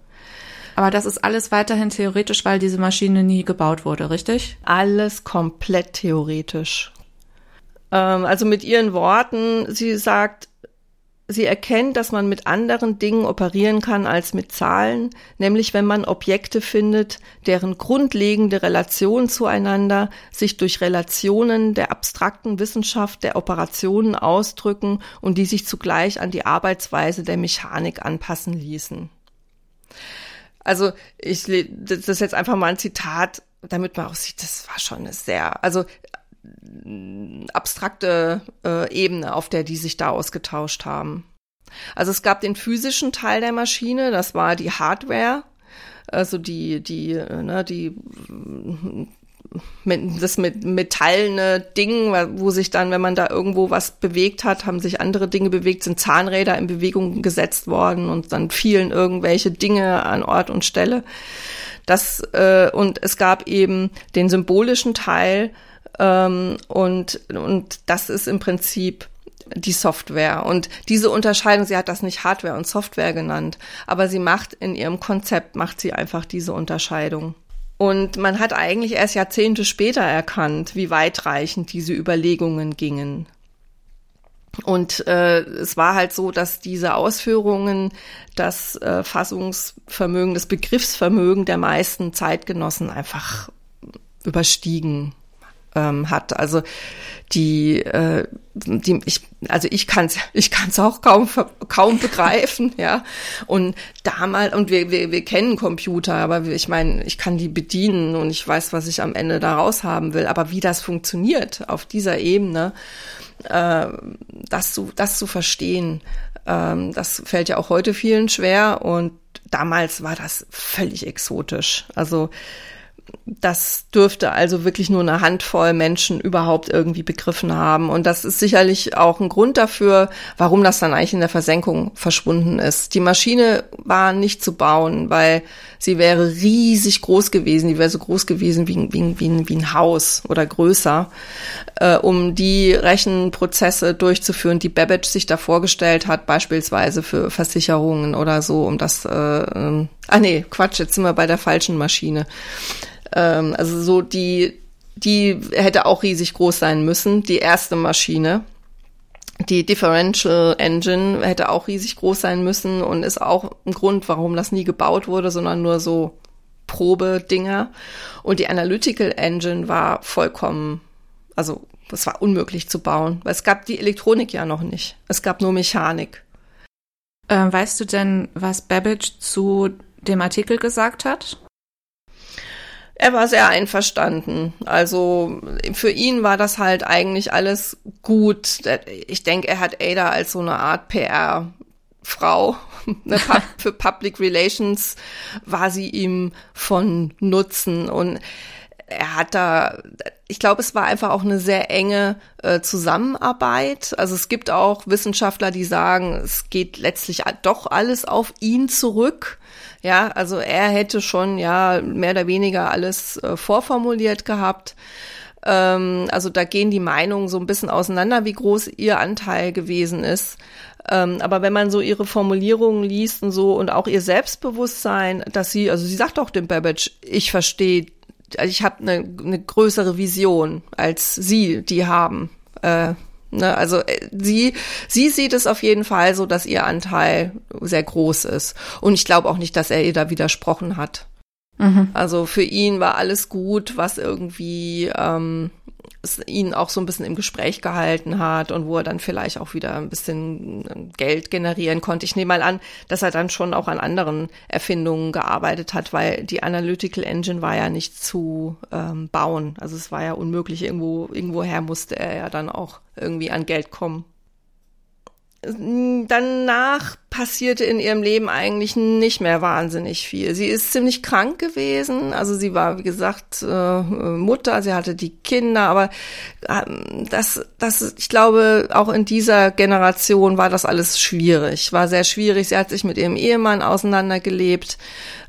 Aber das ist alles weiterhin theoretisch, weil diese Maschine nie gebaut wurde, richtig? Alles komplett theoretisch. Ähm, also mit ihren Worten, sie sagt, sie erkennt, dass man mit anderen Dingen operieren kann als mit Zahlen, nämlich wenn man Objekte findet, deren grundlegende Relation zueinander sich durch Relationen der abstrakten Wissenschaft der Operationen ausdrücken und die sich zugleich an die Arbeitsweise der Mechanik anpassen ließen. Also ich das ist jetzt einfach mal ein Zitat, damit man auch sieht, das war schon eine sehr, also abstrakte äh, Ebene, auf der die sich da ausgetauscht haben. Also es gab den physischen Teil der Maschine, das war die Hardware, also die die äh, ne, die das mit metallene Ding, wo sich dann, wenn man da irgendwo was bewegt hat, haben sich andere Dinge bewegt, sind Zahnräder in Bewegung gesetzt worden und dann fielen irgendwelche Dinge an Ort und Stelle. Das äh, und es gab eben den symbolischen Teil ähm, und und das ist im Prinzip die Software. Und diese Unterscheidung, sie hat das nicht Hardware und Software genannt, aber sie macht in ihrem Konzept, macht sie einfach diese Unterscheidung. Und man hat eigentlich erst Jahrzehnte später erkannt, wie weitreichend diese Überlegungen gingen. Und äh, es war halt so, dass diese Ausführungen das äh, Fassungsvermögen, das Begriffsvermögen der meisten Zeitgenossen einfach überstiegen ähm, hat. Also die, äh, die ich, also ich kann es ich kann's auch kaum kaum begreifen, ja. Und damals und wir, wir wir kennen Computer, aber ich meine, ich kann die bedienen und ich weiß, was ich am Ende daraus haben will. Aber wie das funktioniert auf dieser Ebene, äh, das zu das zu verstehen, ähm, das fällt ja auch heute vielen schwer und damals war das völlig exotisch. Also das dürfte also wirklich nur eine Handvoll Menschen überhaupt irgendwie begriffen haben. Und das ist sicherlich auch ein Grund dafür, warum das dann eigentlich in der Versenkung verschwunden ist. Die Maschine war nicht zu bauen, weil sie wäre riesig groß gewesen. Die wäre so groß gewesen wie, wie, wie, wie ein Haus oder größer, äh, um die Rechenprozesse durchzuführen, die Babbage sich da vorgestellt hat, beispielsweise für Versicherungen oder so, um das, äh, äh, ah nee, Quatsch, jetzt sind wir bei der falschen Maschine. Ähm, also so die, die hätte auch riesig groß sein müssen, die erste Maschine. Die Differential Engine hätte auch riesig groß sein müssen und ist auch ein Grund, warum das nie gebaut wurde, sondern nur so Probedinger. Und die Analytical Engine war vollkommen, also es war unmöglich zu bauen, weil es gab die Elektronik ja noch nicht. Es gab nur Mechanik. Ähm, weißt du denn, was Babbage zu dem Artikel gesagt hat? Er war sehr einverstanden. Also für ihn war das halt eigentlich alles gut. Ich denke, er hat Ada als so eine Art PR-Frau. Für Public Relations war sie ihm von Nutzen und er hat da, ich glaube, es war einfach auch eine sehr enge äh, Zusammenarbeit. Also es gibt auch Wissenschaftler, die sagen, es geht letztlich doch alles auf ihn zurück. Ja, also er hätte schon ja mehr oder weniger alles äh, vorformuliert gehabt. Ähm, also da gehen die Meinungen so ein bisschen auseinander, wie groß ihr Anteil gewesen ist. Ähm, aber wenn man so ihre Formulierungen liest und so und auch ihr Selbstbewusstsein, dass sie, also sie sagt auch dem Babbage, ich verstehe, also ich habe eine, eine größere Vision als sie die haben. Äh, Ne, also äh, sie, sie sieht es auf jeden Fall so, dass ihr Anteil sehr groß ist. Und ich glaube auch nicht, dass er ihr da widersprochen hat. Mhm. Also für ihn war alles gut, was irgendwie ähm, ihn auch so ein bisschen im Gespräch gehalten hat und wo er dann vielleicht auch wieder ein bisschen ähm, Geld generieren konnte. Ich nehme mal an, dass er dann schon auch an anderen Erfindungen gearbeitet hat, weil die Analytical Engine war ja nicht zu ähm, bauen. Also es war ja unmöglich. Irgendwo, irgendwoher musste er ja dann auch irgendwie an Geld kommen. Danach passierte in ihrem Leben eigentlich nicht mehr wahnsinnig viel. Sie ist ziemlich krank gewesen, also sie war, wie gesagt, äh, Mutter, sie hatte die Kinder, aber ähm, das, das, ich glaube, auch in dieser Generation war das alles schwierig, war sehr schwierig. Sie hat sich mit ihrem Ehemann auseinandergelebt.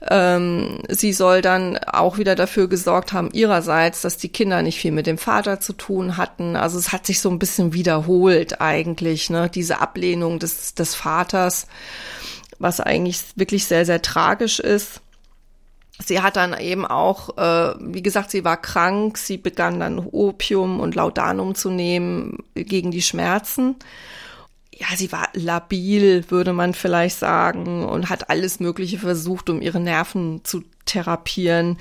Ähm, sie soll dann auch wieder dafür gesorgt haben, ihrerseits, dass die Kinder nicht viel mit dem Vater zu tun hatten. Also es hat sich so ein bisschen wiederholt eigentlich, ne, diese Ablehnung des, des Vaters was eigentlich wirklich sehr, sehr tragisch ist. Sie hat dann eben auch, äh, wie gesagt, sie war krank, sie begann dann Opium und Laudanum zu nehmen gegen die Schmerzen. Ja, sie war labil, würde man vielleicht sagen, und hat alles Mögliche versucht, um ihre Nerven zu therapieren.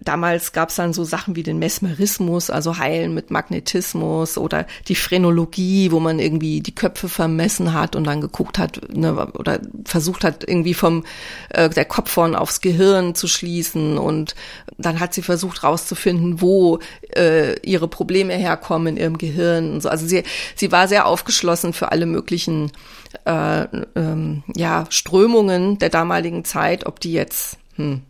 Damals gab es dann so Sachen wie den Mesmerismus, also Heilen mit Magnetismus oder die Phrenologie, wo man irgendwie die Köpfe vermessen hat und dann geguckt hat ne, oder versucht hat, irgendwie vom äh, der Kopf vorn aufs Gehirn zu schließen. Und dann hat sie versucht rauszufinden, wo äh, ihre Probleme herkommen in ihrem Gehirn. Und so. Also sie, sie war sehr aufgeschlossen für alle möglichen äh, ähm, ja, Strömungen der damaligen Zeit, ob die jetzt hm,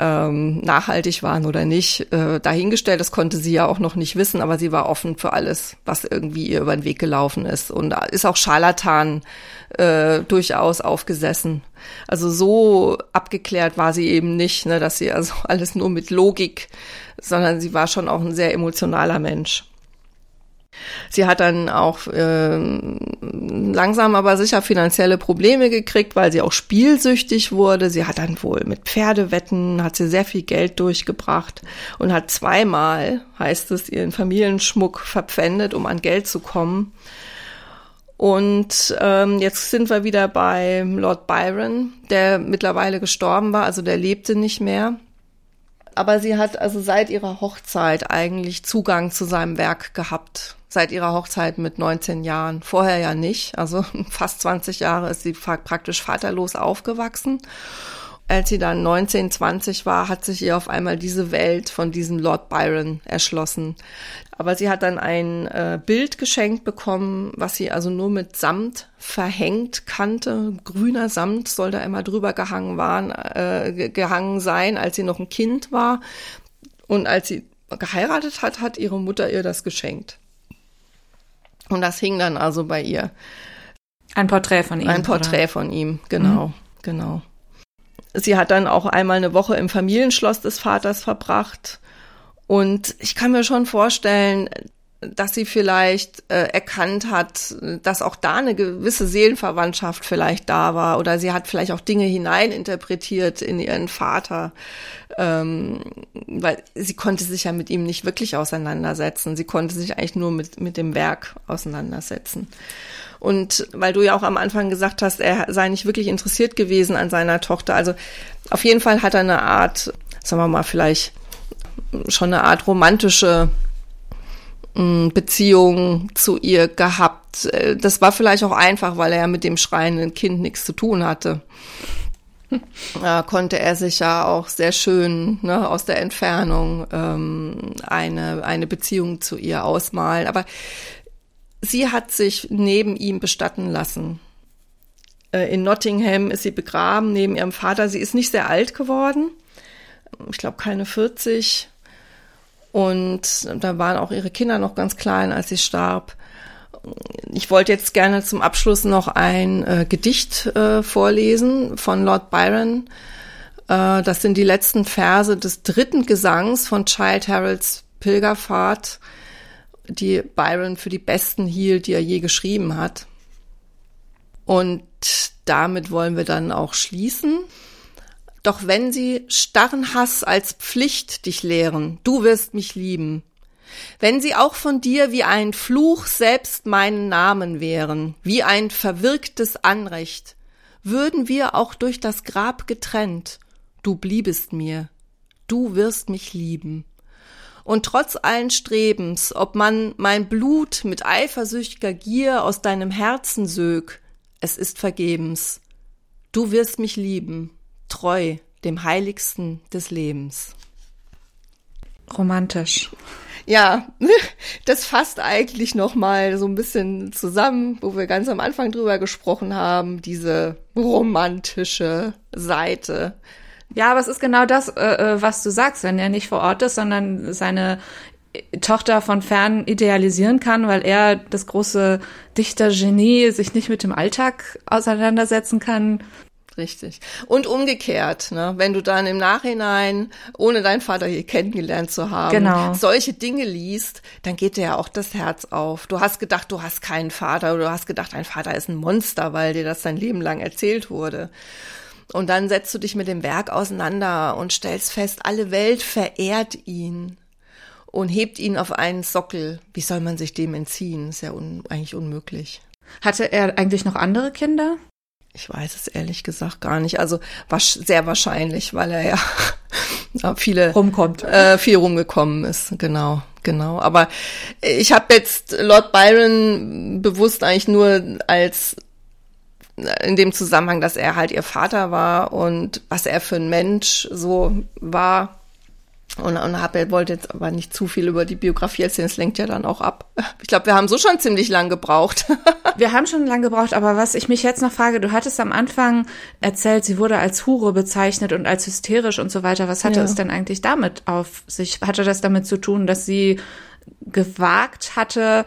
ähm, nachhaltig waren oder nicht, äh, dahingestellt. Das konnte sie ja auch noch nicht wissen, aber sie war offen für alles, was irgendwie ihr über den Weg gelaufen ist. Und ist auch Scharlatan äh, durchaus aufgesessen. Also so abgeklärt war sie eben nicht, ne, dass sie also alles nur mit Logik, sondern sie war schon auch ein sehr emotionaler Mensch. Sie hat dann auch äh, langsam aber sicher finanzielle Probleme gekriegt, weil sie auch spielsüchtig wurde. Sie hat dann wohl mit Pferdewetten, hat sie sehr viel Geld durchgebracht und hat zweimal, heißt es, ihren Familienschmuck verpfändet, um an Geld zu kommen. Und ähm, jetzt sind wir wieder bei Lord Byron, der mittlerweile gestorben war, also der lebte nicht mehr aber sie hat also seit ihrer Hochzeit eigentlich Zugang zu seinem Werk gehabt. Seit ihrer Hochzeit mit 19 Jahren. Vorher ja nicht. Also fast 20 Jahre ist sie praktisch vaterlos aufgewachsen. Als sie dann 19, 20 war, hat sich ihr auf einmal diese Welt von diesem Lord Byron erschlossen. Aber sie hat dann ein äh, Bild geschenkt bekommen, was sie also nur mit Samt verhängt kannte. Grüner Samt soll da immer drüber gehangen, waren, äh, gehangen sein, als sie noch ein Kind war. Und als sie geheiratet hat, hat ihre Mutter ihr das geschenkt. Und das hing dann also bei ihr. Ein Porträt von ihm. Ein Porträt oder? von ihm, genau, mhm. genau. Sie hat dann auch einmal eine Woche im Familienschloss des Vaters verbracht und ich kann mir schon vorstellen, dass sie vielleicht äh, erkannt hat, dass auch da eine gewisse Seelenverwandtschaft vielleicht da war oder sie hat vielleicht auch Dinge hineininterpretiert in ihren Vater, ähm, weil sie konnte sich ja mit ihm nicht wirklich auseinandersetzen. Sie konnte sich eigentlich nur mit, mit dem Werk auseinandersetzen. Und weil du ja auch am Anfang gesagt hast, er sei nicht wirklich interessiert gewesen an seiner Tochter. Also auf jeden Fall hat er eine Art, sagen wir mal, vielleicht schon eine Art romantische mm, Beziehung zu ihr gehabt. Äh, das war vielleicht auch einfach, weil er ja mit dem schreienden Kind nichts zu tun hatte. Da konnte er sich ja auch sehr schön ne, aus der Entfernung ähm, eine, eine Beziehung zu ihr ausmalen. Aber sie hat sich neben ihm bestatten lassen. Äh, in Nottingham ist sie begraben neben ihrem Vater. Sie ist nicht sehr alt geworden. Ich glaube keine 40. Und da waren auch ihre Kinder noch ganz klein, als sie starb. Ich wollte jetzt gerne zum Abschluss noch ein äh, Gedicht äh, vorlesen von Lord Byron. Äh, das sind die letzten Verse des dritten Gesangs von Child Harolds Pilgerfahrt, die Byron für die besten hielt, die er je geschrieben hat. Und damit wollen wir dann auch schließen. Doch wenn sie starren Hass als Pflicht dich lehren, du wirst mich lieben. Wenn sie auch von dir wie ein Fluch selbst meinen Namen wären, wie ein verwirktes Anrecht, würden wir auch durch das Grab getrennt, du bliebest mir, du wirst mich lieben. Und trotz allen Strebens, ob man mein Blut mit eifersüchtiger Gier aus deinem Herzen sög, es ist vergebens. Du wirst mich lieben, treu dem Heiligsten des Lebens. Romantisch. Ja, das fasst eigentlich noch mal so ein bisschen zusammen, wo wir ganz am Anfang drüber gesprochen haben, diese romantische Seite. Ja, aber es ist genau das, äh, äh was du sagst, wenn er nicht vor Ort ist, sondern seine Tochter von fern idealisieren kann, weil er das große Dichtergenie sich nicht mit dem Alltag auseinandersetzen kann. Richtig. Und umgekehrt, ne? wenn du dann im Nachhinein, ohne deinen Vater hier kennengelernt zu haben, genau. solche Dinge liest, dann geht dir ja auch das Herz auf. Du hast gedacht, du hast keinen Vater oder du hast gedacht, dein Vater ist ein Monster, weil dir das dein Leben lang erzählt wurde. Und dann setzt du dich mit dem Werk auseinander und stellst fest, alle Welt verehrt ihn und hebt ihn auf einen Sockel. Wie soll man sich dem entziehen? Ist ja un eigentlich unmöglich. Hatte er eigentlich noch andere Kinder? Ich weiß es ehrlich gesagt gar nicht. Also was, sehr wahrscheinlich, weil er ja viele rumkommt, äh, viel rumgekommen ist. Genau, genau. Aber ich habe jetzt Lord Byron bewusst eigentlich nur als in dem Zusammenhang, dass er halt ihr Vater war und was er für ein Mensch so war, und, und hab, wollte jetzt aber nicht zu viel über die Biografie erzählen, es lenkt ja dann auch ab. Ich glaube, wir haben so schon ziemlich lang gebraucht. wir haben schon lang gebraucht, aber was ich mich jetzt noch frage, du hattest am Anfang erzählt, sie wurde als Hure bezeichnet und als hysterisch und so weiter. Was hatte ja. es denn eigentlich damit auf sich? Hatte das damit zu tun, dass sie gewagt hatte,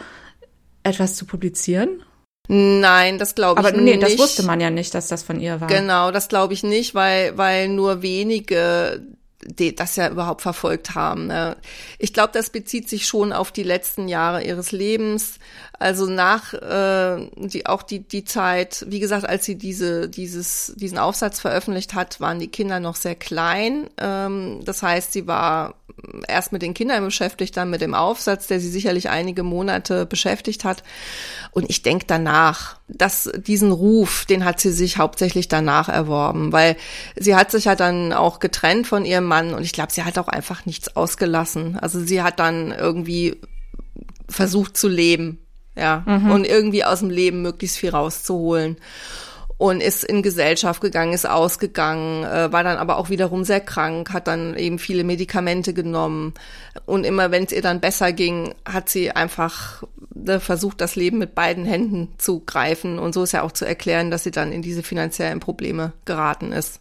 etwas zu publizieren? Nein, das glaube ich nicht. Aber nee, das wusste man ja nicht, dass das von ihr war. Genau, das glaube ich nicht, weil, weil nur wenige die das ja überhaupt verfolgt haben. Ne? Ich glaube, das bezieht sich schon auf die letzten Jahre ihres Lebens. Also nach äh, die auch die die Zeit, wie gesagt, als sie diese dieses diesen Aufsatz veröffentlicht hat, waren die Kinder noch sehr klein. Ähm, das heißt, sie war erst mit den Kindern beschäftigt, dann mit dem Aufsatz, der sie sicherlich einige Monate beschäftigt hat. Und ich denke danach, dass diesen Ruf, den hat sie sich hauptsächlich danach erworben, weil sie hat sich ja dann auch getrennt von ihrem Mann und ich glaube, sie hat auch einfach nichts ausgelassen. Also sie hat dann irgendwie versucht zu leben, ja, mhm. und irgendwie aus dem Leben möglichst viel rauszuholen und ist in Gesellschaft gegangen, ist ausgegangen, äh, war dann aber auch wiederum sehr krank, hat dann eben viele Medikamente genommen und immer wenn es ihr dann besser ging, hat sie einfach ne, versucht, das Leben mit beiden Händen zu greifen und so ist ja auch zu erklären, dass sie dann in diese finanziellen Probleme geraten ist.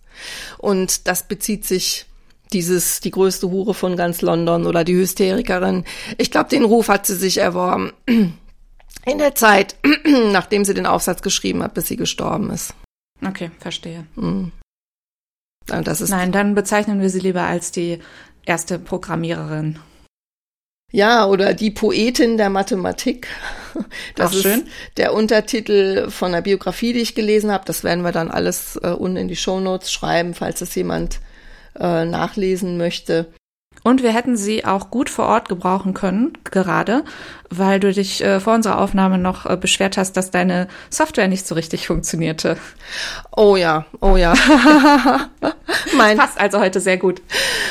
Und das bezieht sich dieses die größte Hure von ganz London oder die Hysterikerin. Ich glaube, den Ruf hat sie sich erworben in der Zeit, nachdem sie den Aufsatz geschrieben hat, bis sie gestorben ist. Okay, verstehe. Mhm. Das ist Nein, dann bezeichnen wir sie lieber als die erste Programmiererin. Ja, oder die Poetin der Mathematik. Das Ach, ist schön. der Untertitel von der Biografie, die ich gelesen habe. Das werden wir dann alles äh, unten in die Shownotes schreiben, falls es jemand äh, nachlesen möchte. Und wir hätten sie auch gut vor Ort gebrauchen können, gerade, weil du dich äh, vor unserer Aufnahme noch äh, beschwert hast, dass deine Software nicht so richtig funktionierte. Oh ja, oh ja. mein, passt also heute sehr gut.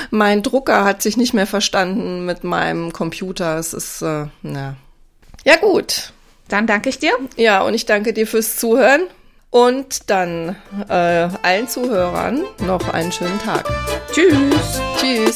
Mein Drucker hat sich nicht mehr verstanden mit meinem Computer. Es ist, äh, na. Ja, gut. Dann danke ich dir. Ja, und ich danke dir fürs Zuhören. Und dann äh, allen Zuhörern noch einen schönen Tag. Tschüss. Tschüss.